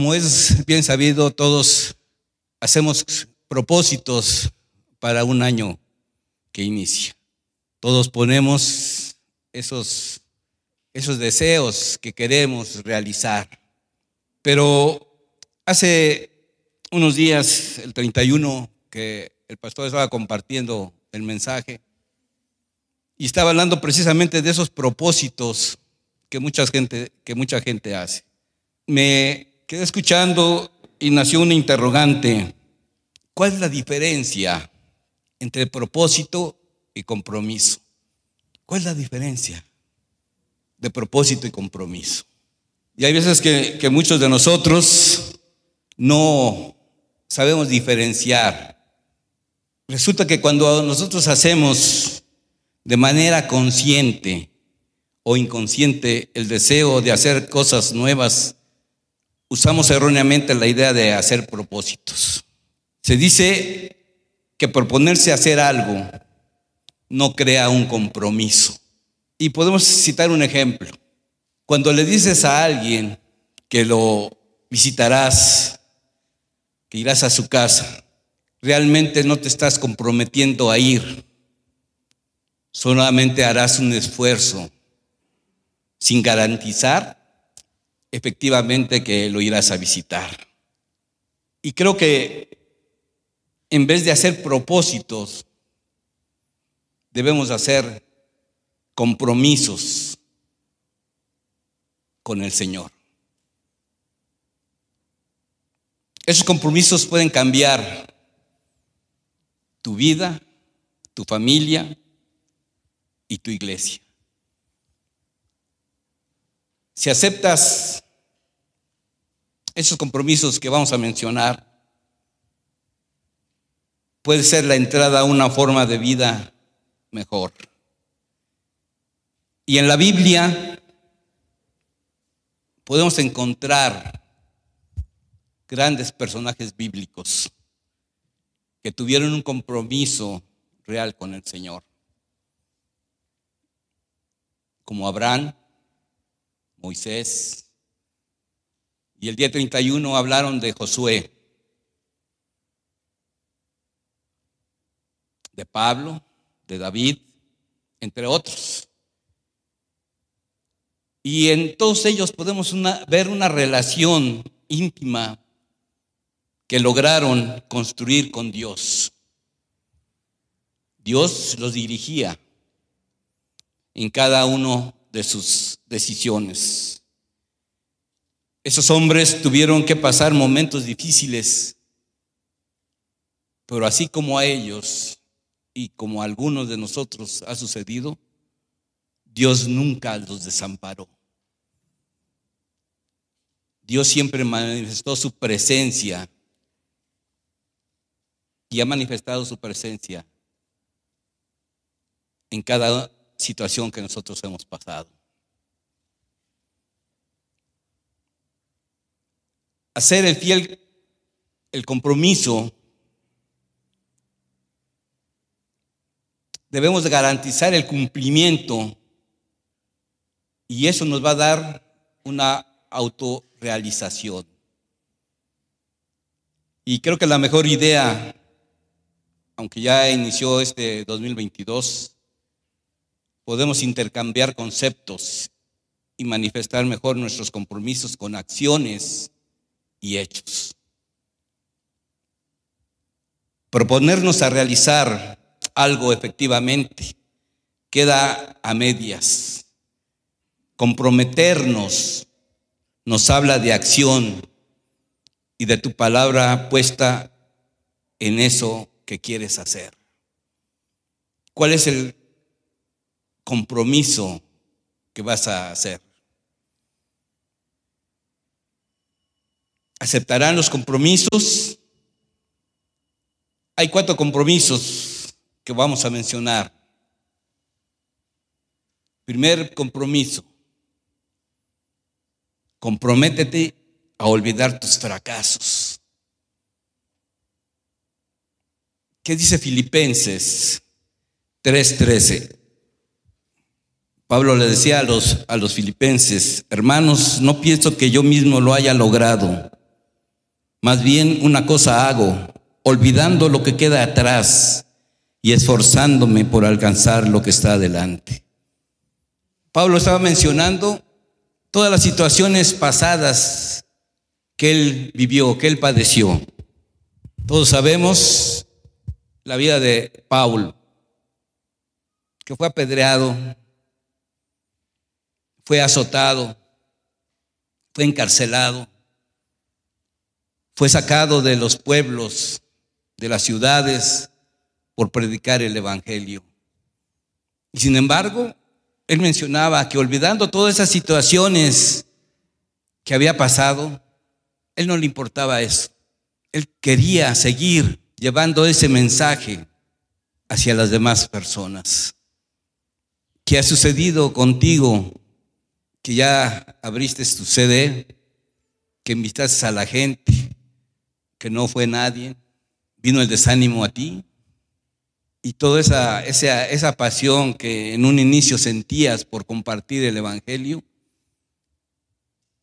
Como es bien sabido, todos hacemos propósitos para un año que inicia. Todos ponemos esos, esos deseos que queremos realizar. Pero hace unos días, el 31, que el pastor estaba compartiendo el mensaje y estaba hablando precisamente de esos propósitos que mucha gente, que mucha gente hace. Me quedé escuchando y nació una interrogante. ¿Cuál es la diferencia entre propósito y compromiso? ¿Cuál es la diferencia de propósito y compromiso? Y hay veces que, que muchos de nosotros no sabemos diferenciar. Resulta que cuando nosotros hacemos de manera consciente o inconsciente el deseo de hacer cosas nuevas, usamos erróneamente la idea de hacer propósitos. Se dice que proponerse hacer algo no crea un compromiso. Y podemos citar un ejemplo. Cuando le dices a alguien que lo visitarás, que irás a su casa, realmente no te estás comprometiendo a ir. Solamente harás un esfuerzo sin garantizar efectivamente que lo irás a visitar. Y creo que en vez de hacer propósitos, debemos hacer compromisos con el Señor. Esos compromisos pueden cambiar tu vida, tu familia y tu iglesia. Si aceptas esos compromisos que vamos a mencionar, puede ser la entrada a una forma de vida mejor. Y en la Biblia podemos encontrar grandes personajes bíblicos que tuvieron un compromiso real con el Señor, como Abraham, Moisés. Y el día 31 hablaron de Josué, de Pablo, de David, entre otros. Y en todos ellos podemos ver una relación íntima que lograron construir con Dios. Dios los dirigía en cada uno de sus decisiones. Esos hombres tuvieron que pasar momentos difíciles, pero así como a ellos y como a algunos de nosotros ha sucedido, Dios nunca los desamparó. Dios siempre manifestó su presencia y ha manifestado su presencia en cada situación que nosotros hemos pasado. Hacer el fiel, el compromiso, debemos garantizar el cumplimiento y eso nos va a dar una autorrealización. Y creo que la mejor idea, aunque ya inició este 2022, podemos intercambiar conceptos y manifestar mejor nuestros compromisos con acciones y hechos. Proponernos a realizar algo efectivamente queda a medias. Comprometernos nos habla de acción y de tu palabra puesta en eso que quieres hacer. ¿Cuál es el compromiso que vas a hacer. ¿Aceptarán los compromisos? Hay cuatro compromisos que vamos a mencionar. Primer compromiso. Comprométete a olvidar tus fracasos. ¿Qué dice Filipenses 3:13? Pablo le decía a los, a los filipenses, hermanos, no pienso que yo mismo lo haya logrado, Más bien una cosa hago, olvidando lo que queda atrás y esforzándome por alcanzar lo que está adelante. Pablo estaba mencionando todas las situaciones pasadas que él vivió, que él padeció. Todos sabemos la vida de Pablo, que fue apedreado, fue azotado, fue encarcelado, fue sacado de los pueblos, de las ciudades, por predicar el Evangelio. Y sin embargo, él mencionaba que olvidando todas esas situaciones que había pasado, él no le importaba eso. Él quería seguir llevando ese mensaje hacia las demás personas. ¿Qué ha sucedido contigo? Que ya abriste tu CD, que invitaste a la gente, que no fue nadie, vino el desánimo a ti. Y toda esa, esa, esa pasión que en un inicio sentías por compartir el Evangelio,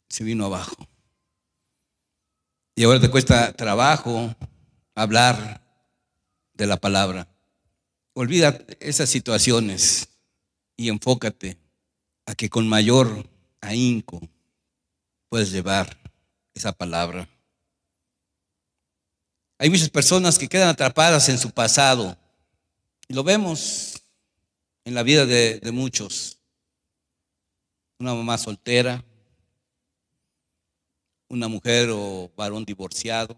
se vino abajo. Y ahora te cuesta trabajo hablar de la palabra. Olvida esas situaciones y enfócate a que con mayor ahínco puedes llevar esa palabra. Hay muchas personas que quedan atrapadas en su pasado y lo vemos en la vida de, muchos. Una mamá soltera, una mujer o varón divorciado,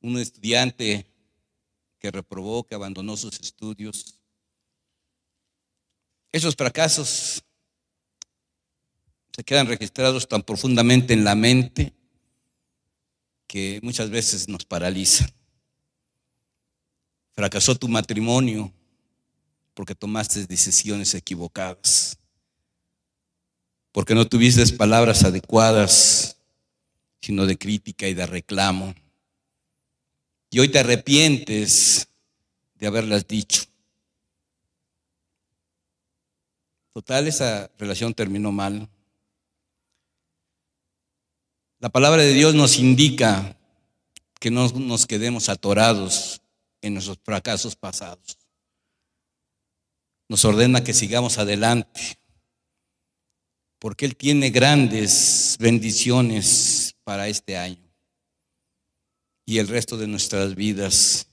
un estudiante que reprobó, que abandonó sus estudios. Esos fracasos se quedan registrados tan profundamente en la mente que muchas veces nos paralizan. Fracasó tu matrimonio porque tomaste decisiones equivocadas porque no tuviste palabras adecuadas, sino de crítica y de reclamo. Y hoy te arrepientes de haberlas dicho. Total, esa relación terminó mal. La palabra de Dios nos indica que no nos quedemos atorados en nuestros fracasos pasados. Nos ordena que sigamos adelante porque Él tiene grandes bendiciones para este año y el resto de nuestras vidas.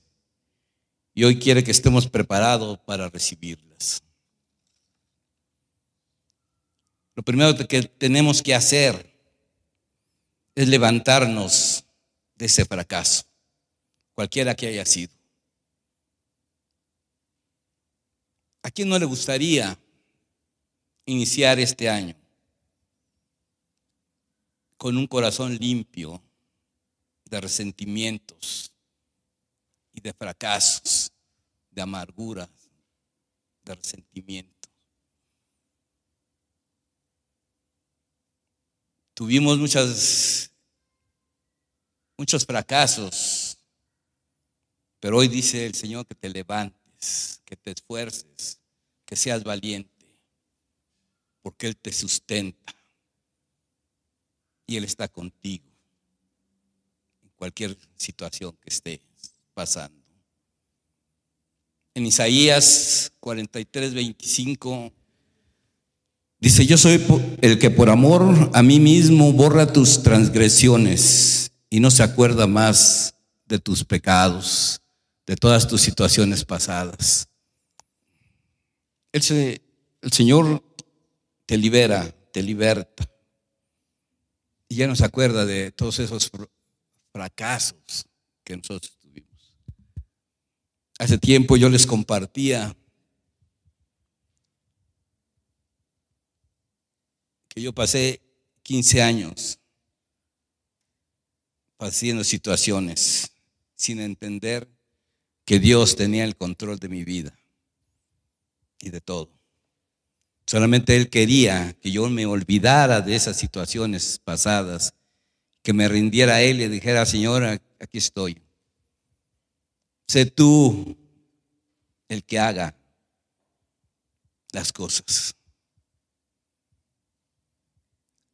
Y hoy quiere que estemos preparados para recibirlas. Lo primero que tenemos que hacer es levantarnos de ese fracaso, cualquiera que haya sido. ¿A quién no le gustaría iniciar este año con un corazón limpio de resentimientos y de fracasos, de amargura, de resentimiento. Tuvimos muchas, muchos fracasos, pero hoy dice el Señor que te levantes, que te esfuerces, que seas valiente, porque Él te sustenta y Él está contigo en cualquier situación que estés pasando. En Isaías 43, 25 dice, yo soy el que por amor a mí mismo borra tus transgresiones y no se acuerda más de tus pecados, de todas tus situaciones pasadas. El, Señor te libera, te liberta y ya no se acuerda de todos esos fracasos que nosotros tuvimos. Hace tiempo yo les compartía yo pasé 15 años haciendo situaciones sin entender que Dios tenía el control de mi vida y de todo. Solamente Él quería que yo me olvidara de esas situaciones pasadas, que me rindiera a Él y dijera, Señora, aquí estoy. Sé tú el que haga las cosas.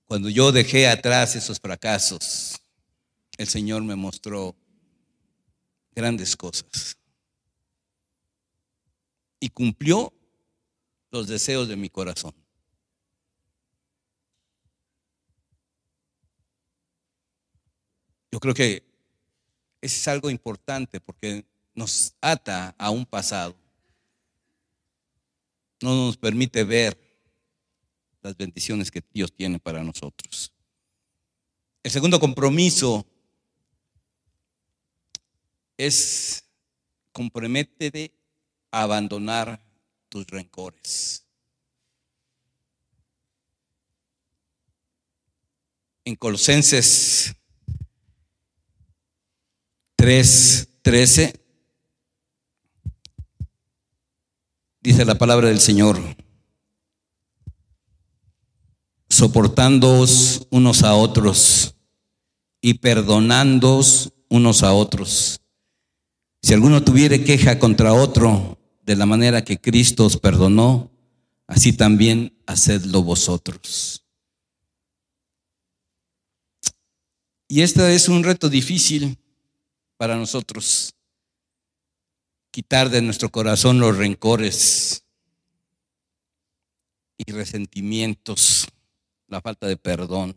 Cuando yo dejé atrás esos fracasos, el Señor me mostró grandes cosas. Y cumplió los deseos de mi corazón. Yo creo que es algo importante porque nos ata a un pasado. No nos permite ver las bendiciones que Dios tiene para nosotros. El segundo compromiso es comprométete a abandonar tus rencores. En Colosenses 3:13 dice la palabra del Señor, soportándoos unos a otros y perdonándoos unos a otros. Si alguno tuviere queja contra otro, de la manera que Cristo os perdonó, así también hacedlo vosotros. Y este es un reto difícil para nosotros, quitar de nuestro corazón los rencores y resentimientos, la falta de perdón,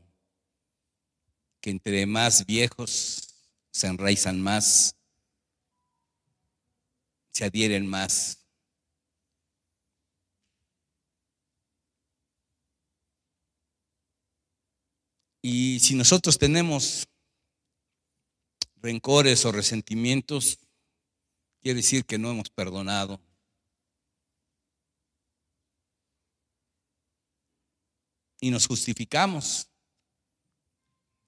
que entre más viejos se enraizan más, se adhieren más. Y si nosotros tenemos rencores o resentimientos, quiere decir que no hemos perdonado. Y nos justificamos.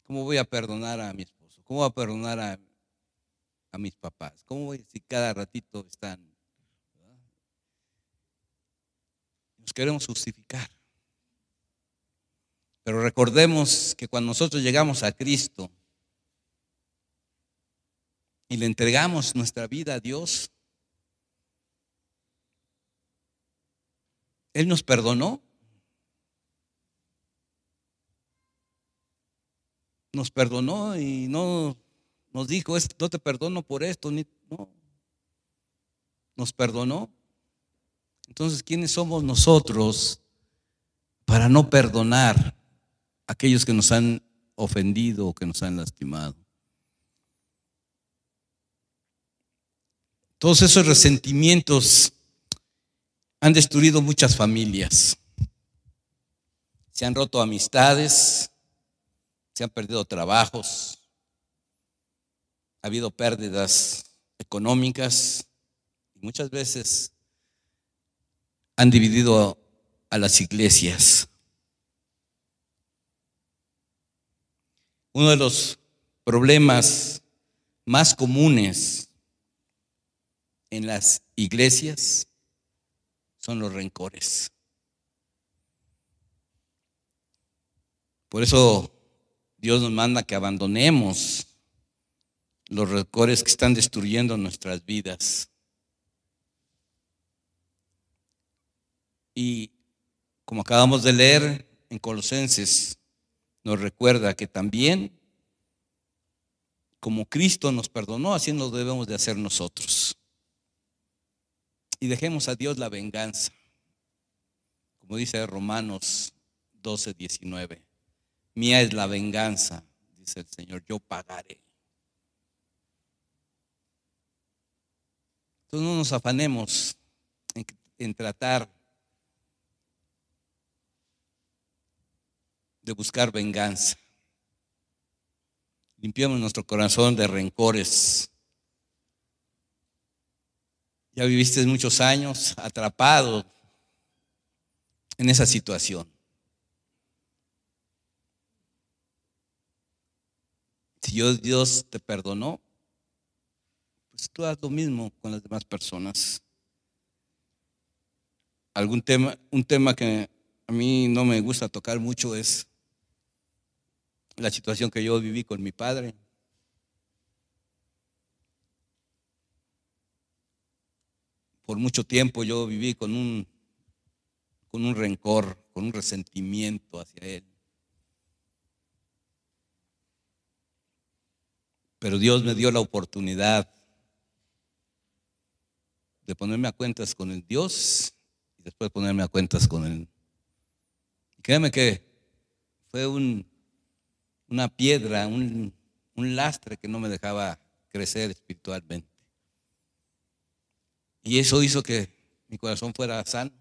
¿Cómo voy a perdonar a mi esposo? ¿Cómo voy a perdonar a, mis papás? ¿Cómo voy si cada ratito están? Nos queremos justificar. Pero recordemos que cuando nosotros llegamos a Cristo y le entregamos nuestra vida a Dios, Él nos perdonó. Nos perdonó y no nos dijo, no te perdono por esto, ni, no. Nos perdonó. Entonces, ¿quiénes somos nosotros para no perdonar aquellos que nos han ofendido o que nos han lastimado. Todos esos resentimientos han destruido muchas familias. Se han roto amistades, se han perdido trabajos, ha habido pérdidas económicas y muchas veces han dividido a las iglesias. Uno de los problemas más comunes en las iglesias son los rencores. Por eso Dios nos manda que abandonemos los rencores que están destruyendo nuestras vidas. Y como acabamos de leer en Colosenses, nos recuerda que también, como Cristo nos perdonó, así nos debemos de hacer nosotros. Y dejemos a Dios la venganza. Como dice Romanos 12, 19. Mía es la venganza, dice el Señor, yo pagaré. Entonces no nos afanemos en, tratar de buscar venganza. Limpiamos nuestro corazón de rencores. Ya viviste muchos años atrapado en esa situación. Si Dios, te perdonó, pues tú haz lo mismo con las demás personas. Algún tema, un tema que a mí no me gusta tocar mucho es la situación que yo viví con mi padre. Por mucho tiempo yo viví con un, con un rencor, con un resentimiento hacia él. Pero Dios me dio la oportunidad de ponerme a cuentas con el Dios y después ponerme a cuentas con Él. Y créeme que fue un, una piedra, un, un lastre que no me dejaba crecer espiritualmente. Y eso hizo que mi corazón fuera sano.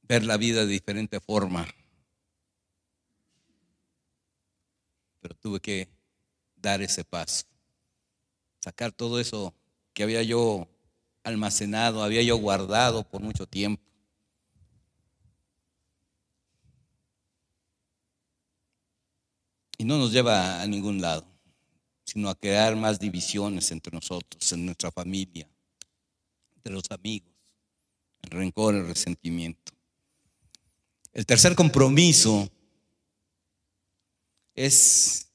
Ver la vida de diferente forma. Pero tuve que dar ese paso. Sacar todo eso que había yo almacenado, había yo guardado por mucho tiempo. Y no nos lleva a ningún lado, sino a crear más divisiones entre nosotros, en nuestra familia, entre los amigos, el rencor, el resentimiento. El tercer compromiso es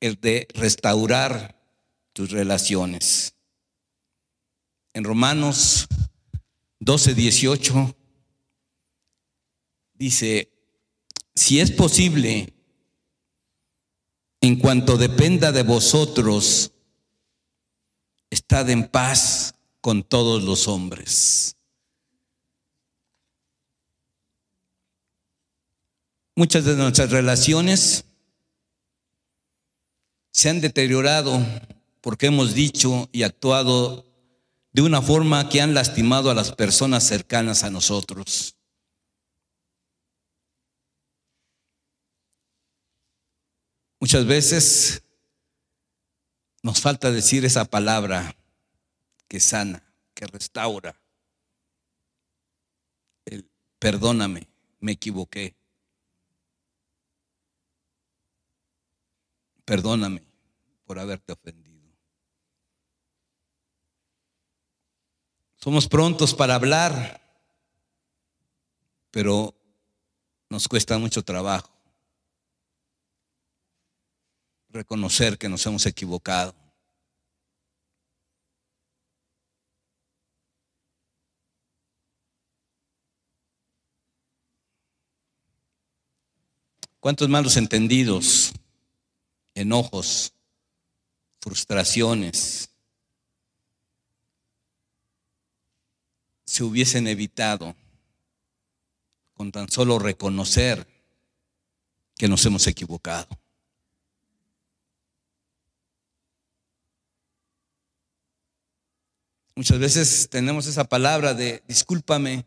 el de restaurar tus relaciones. En Romanos 12, 18 dice, si es posible, en cuanto dependa de vosotros, estad en paz con todos los hombres. Muchas de nuestras relaciones se han deteriorado porque hemos dicho y actuado de una forma que han lastimado a las personas cercanas a nosotros. Muchas veces nos falta decir esa palabra que sana, que restaura. Perdóname, me equivoqué. Perdóname por haberte ofendido. Somos prontos para hablar, pero nos cuesta mucho trabajo reconocer que nos hemos equivocado. ¿Cuántos malos entendidos, enojos, frustraciones se hubiesen evitado con tan solo reconocer que nos hemos equivocado? Muchas veces tenemos esa palabra de discúlpame,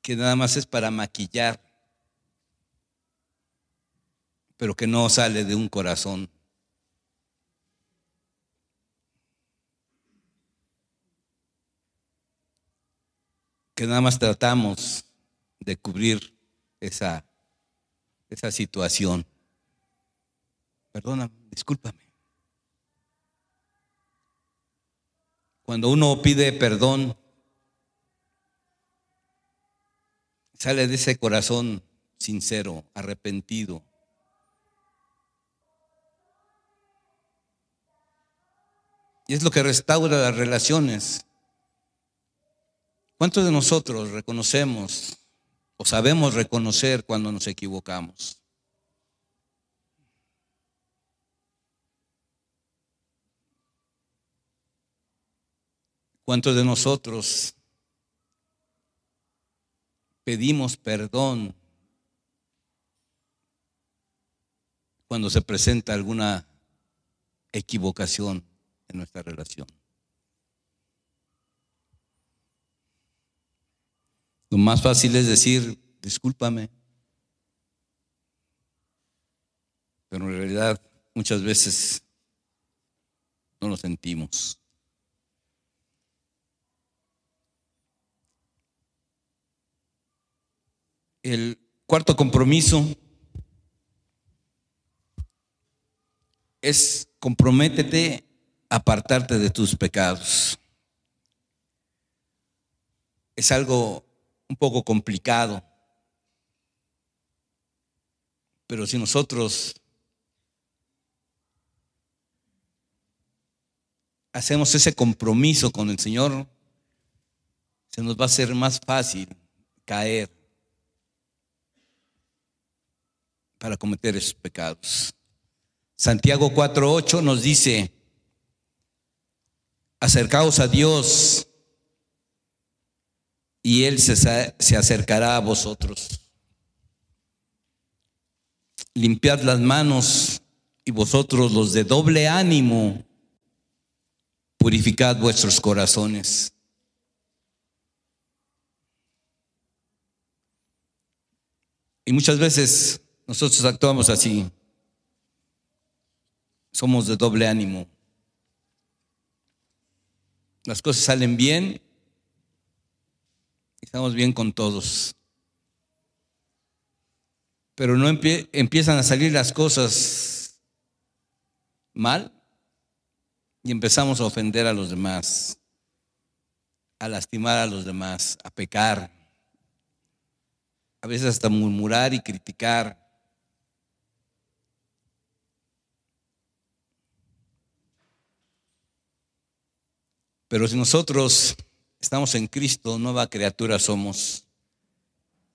que nada más es para maquillar, pero que no sale de un corazón. Que nada más tratamos de cubrir esa, esa situación. Perdona, discúlpame. Cuando uno pide perdón, sale de ese corazón sincero, arrepentido. Y es lo que restaura las relaciones. ¿Cuántos de nosotros reconocemos o sabemos reconocer cuando nos equivocamos? ¿Cuántos de nosotros pedimos perdón cuando se presenta alguna equivocación en nuestra relación? Lo más fácil es decir, discúlpame. Pero en realidad muchas veces no lo sentimos. El cuarto compromiso es comprométete apartarte de tus pecados. Es algo un poco complicado, pero si nosotros hacemos ese compromiso con el Señor, se nos va a hacer más fácil caer para cometer esos pecados. Santiago 4.8 nos dice, acercaos a Dios y Él se, se acercará a vosotros. Limpiad las manos y vosotros los de doble ánimo, purificad vuestros corazones. Y muchas veces nosotros actuamos así. Somos de doble ánimo. Las cosas salen bien estamos bien con todos. Pero no empiezan a salir las cosas mal y empezamos a ofender a los demás, a lastimar a los demás, a pecar, a veces hasta murmurar y criticar. Pero si nosotros estamos en Cristo, nueva criatura somos.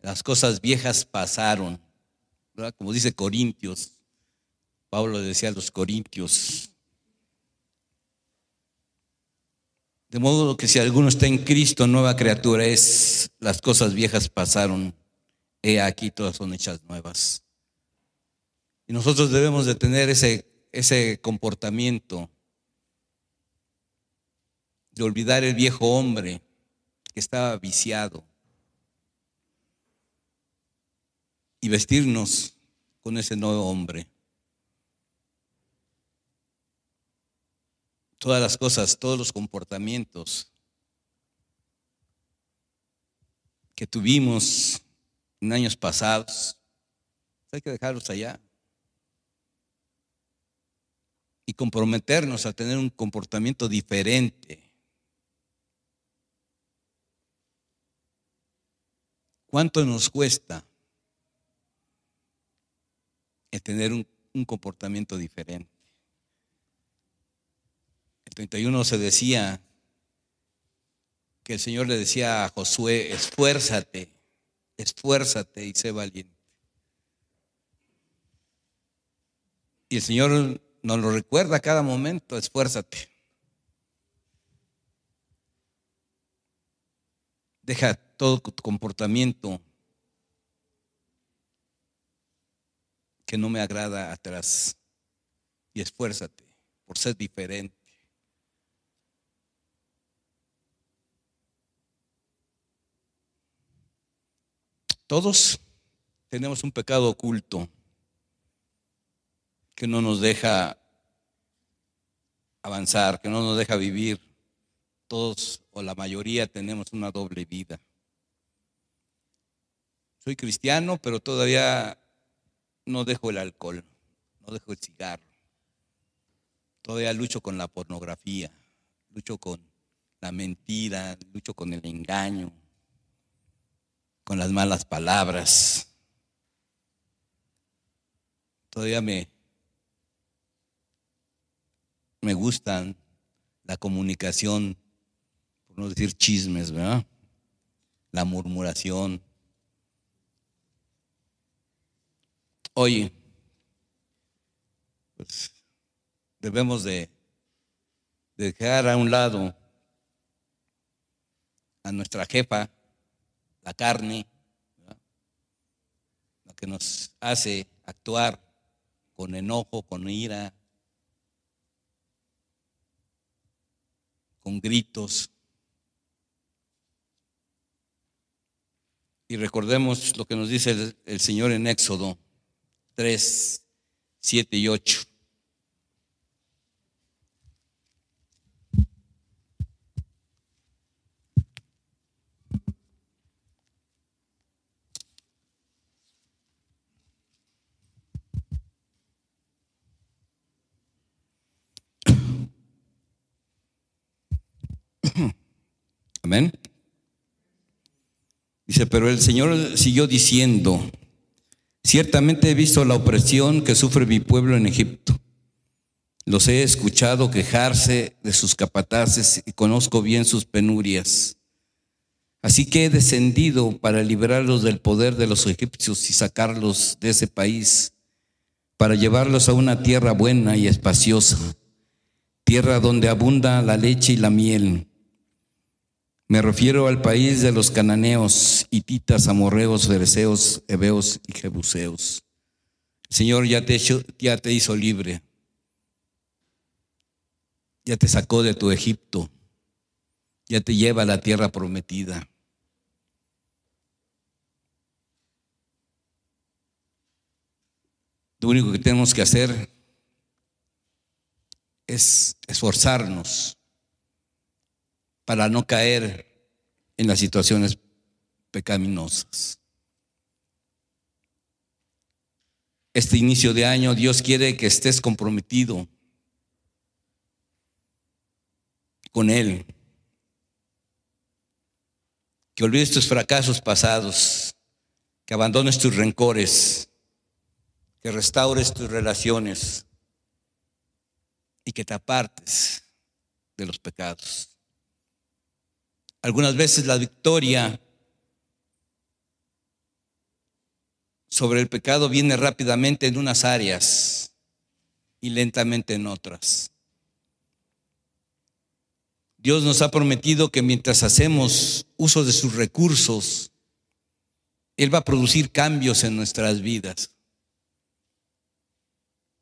Las cosas viejas pasaron, como dice Corintios. Pablo decía a los Corintios. De modo que si alguno está en Cristo, nueva criatura es, las cosas viejas pasaron, he aquí todas son hechas nuevas. Y nosotros debemos de tener ese, ese comportamiento de olvidar el viejo hombre que estaba viciado y vestirnos con ese nuevo hombre. Todas las cosas, todos los comportamientos que tuvimos en años pasados, hay que dejarlos allá y comprometernos a tener un comportamiento diferente ¿Cuánto nos cuesta el tener un, comportamiento diferente? El 31 se decía que el Señor le decía a Josué, esfuérzate, esfuérzate y sé valiente. Y el Señor nos lo recuerda a cada momento, esfuérzate. Deja todo comportamiento que no me agrada atrás y esfuérzate por ser diferente. Todos tenemos un pecado oculto que no nos deja avanzar, que no nos deja vivir. Todos o la mayoría tenemos una doble vida. Soy cristiano, pero todavía no dejo el alcohol, no dejo el cigarro. Todavía lucho con la pornografía, lucho con la mentira, lucho con el engaño, con las malas palabras. Todavía me, me gustan la comunicación, por no decir chismes, ¿verdad? La murmuración, Oye, pues debemos de, dejar a un lado a nuestra jefa, la carne, la que nos hace actuar con enojo, con ira, con gritos. Y recordemos lo que nos dice el, el Señor en Éxodo 3, 7 y 8. Amén. Dice, pero el Señor siguió diciendo, Ciertamente he visto la opresión que sufre mi pueblo en Egipto. Los he escuchado quejarse de sus capataces y conozco bien sus penurias. Así que he descendido para liberarlos del poder de los egipcios y sacarlos de ese país, para llevarlos a una tierra buena y espaciosa, tierra donde abunda la leche y la miel. Me refiero al país de los cananeos, hititas, amorreos, fereceos, heveos y jebuseos. Señor ya te, ya te hizo libre, ya te sacó de tu Egipto, ya te lleva a la tierra prometida. Lo único que tenemos que hacer es esforzarnos para no caer en las situaciones pecaminosas. Este inicio de año Dios quiere que estés comprometido con Él, que olvides tus fracasos pasados, que abandones tus rencores, que restaures tus relaciones y que te apartes de los pecados. Algunas veces la victoria sobre el pecado viene rápidamente en unas áreas y lentamente en otras. Dios nos ha prometido que mientras hacemos uso de sus recursos, Él va a producir cambios en nuestras vidas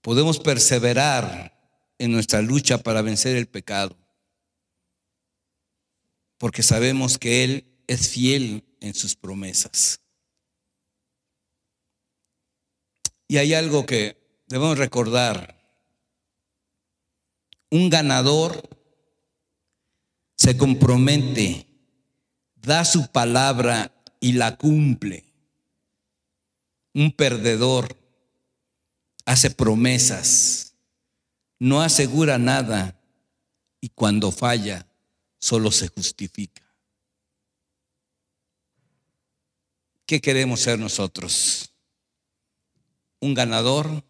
podemos perseverar en nuestra lucha para vencer el pecado, porque sabemos que Él es fiel en sus promesas. Y hay algo que debemos recordar. Un ganador se compromete, da su palabra y la cumple. Un perdedor hace promesas, no asegura nada y cuando falla solo se justifica. ¿Qué queremos ser nosotros? ¿Un ganador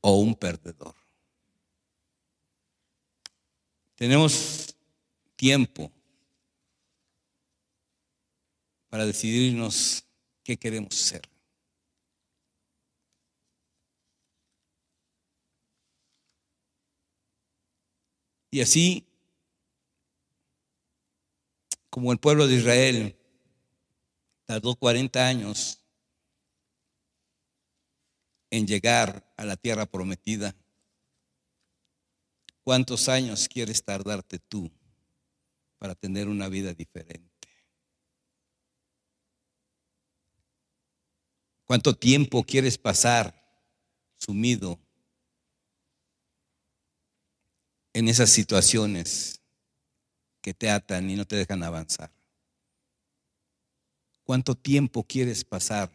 o un perdedor? Tenemos tiempo para decidirnos qué queremos ser. Y así, como el pueblo de Israel tardó 40 años en llegar a la tierra prometida, ¿cuántos años quieres tardarte tú para tener una vida diferente? ¿Cuánto tiempo quieres pasar sumido en esas situaciones que te atan y no te dejan avanzar? ¿Cuánto tiempo quieres pasar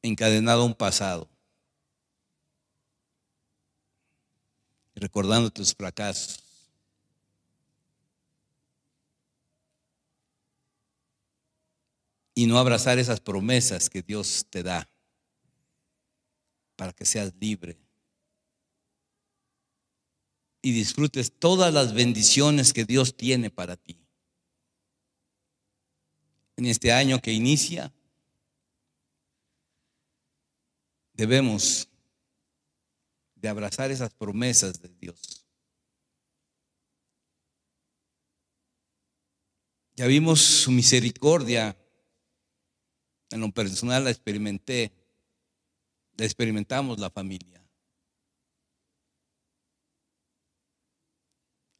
encadenado a un pasado? Recordando tus fracasos. Y no abrazar esas promesas que Dios te da para que seas libre y disfrutes todas las bendiciones que Dios tiene para ti. En este año que inicia, debemos de abrazar esas promesas de Dios. Ya vimos su misericordia, en lo personal la experimenté, la experimentamos la familia.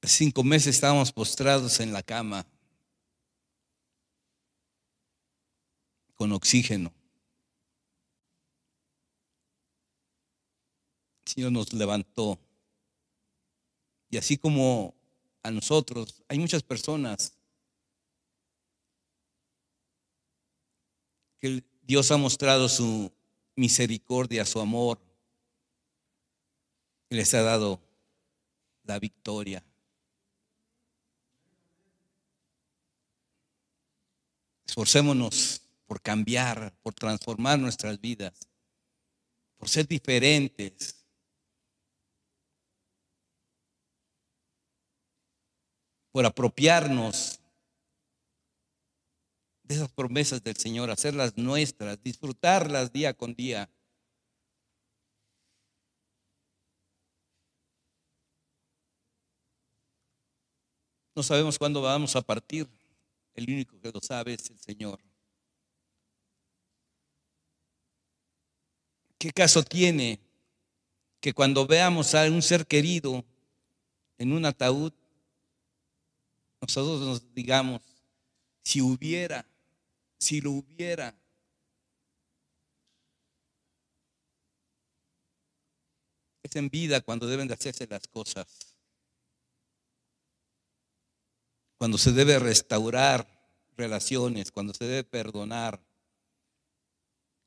Cinco meses estábamos postrados en la cama con oxígeno. El Señor nos levantó. Y así como a nosotros, hay muchas personas que Dios ha mostrado su misericordia, su amor, y les ha dado la victoria. Esforcémonos por cambiar, por transformar nuestras vidas, por ser diferentes. por apropiarnos de esas promesas del Señor, hacerlas nuestras, disfrutarlas día con día. No sabemos cuándo vamos a partir. El único que lo sabe es el Señor. ¿Qué caso tiene que cuando veamos a un ser querido en un ataúd, nosotros nos digamos, si hubiera, si lo hubiera, es en vida cuando deben de hacerse las cosas. Cuando se debe restaurar relaciones, cuando se debe perdonar,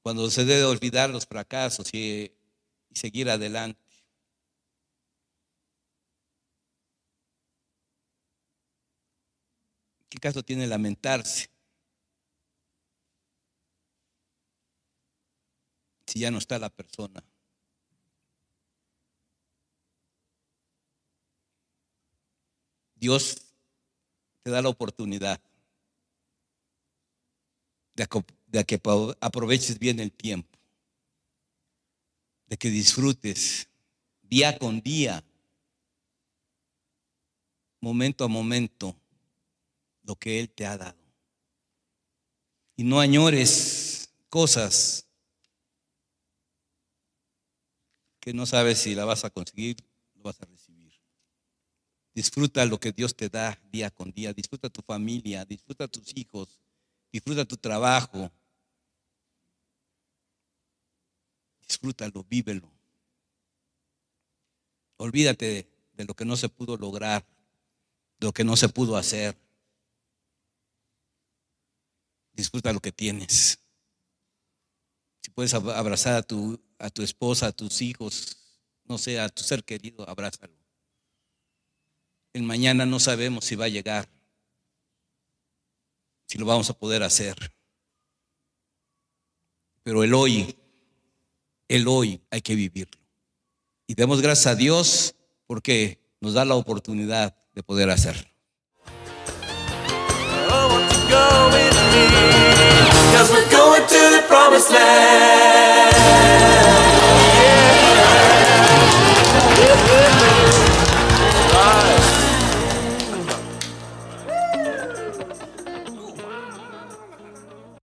cuando se debe olvidar los fracasos y, seguir adelante. ¿Qué caso tiene lamentarse? Si ya no está la persona. Dios te da la oportunidad de, que aproveches bien el tiempo, de que disfrutes día con día, momento a momento, lo que Él te ha dado. Y no añores cosas que no sabes si la vas a conseguir, lo vas a recibir. Disfruta lo que Dios te da día con día. Disfruta tu familia, disfruta tus hijos, disfruta tu trabajo. Disfrútalo, vívelo. Olvídate de, lo que no se pudo lograr, de lo que no se pudo hacer. Disfruta lo que tienes. Si puedes abrazar a tu, a tu esposa, a tus hijos, no sé, a tu ser querido, abrázalo. El mañana no sabemos si va a llegar, si lo vamos a poder hacer. Pero el hoy, el hoy hay que vivirlo. Y demos gracias a Dios porque nos da la oportunidad de poder hacerlo.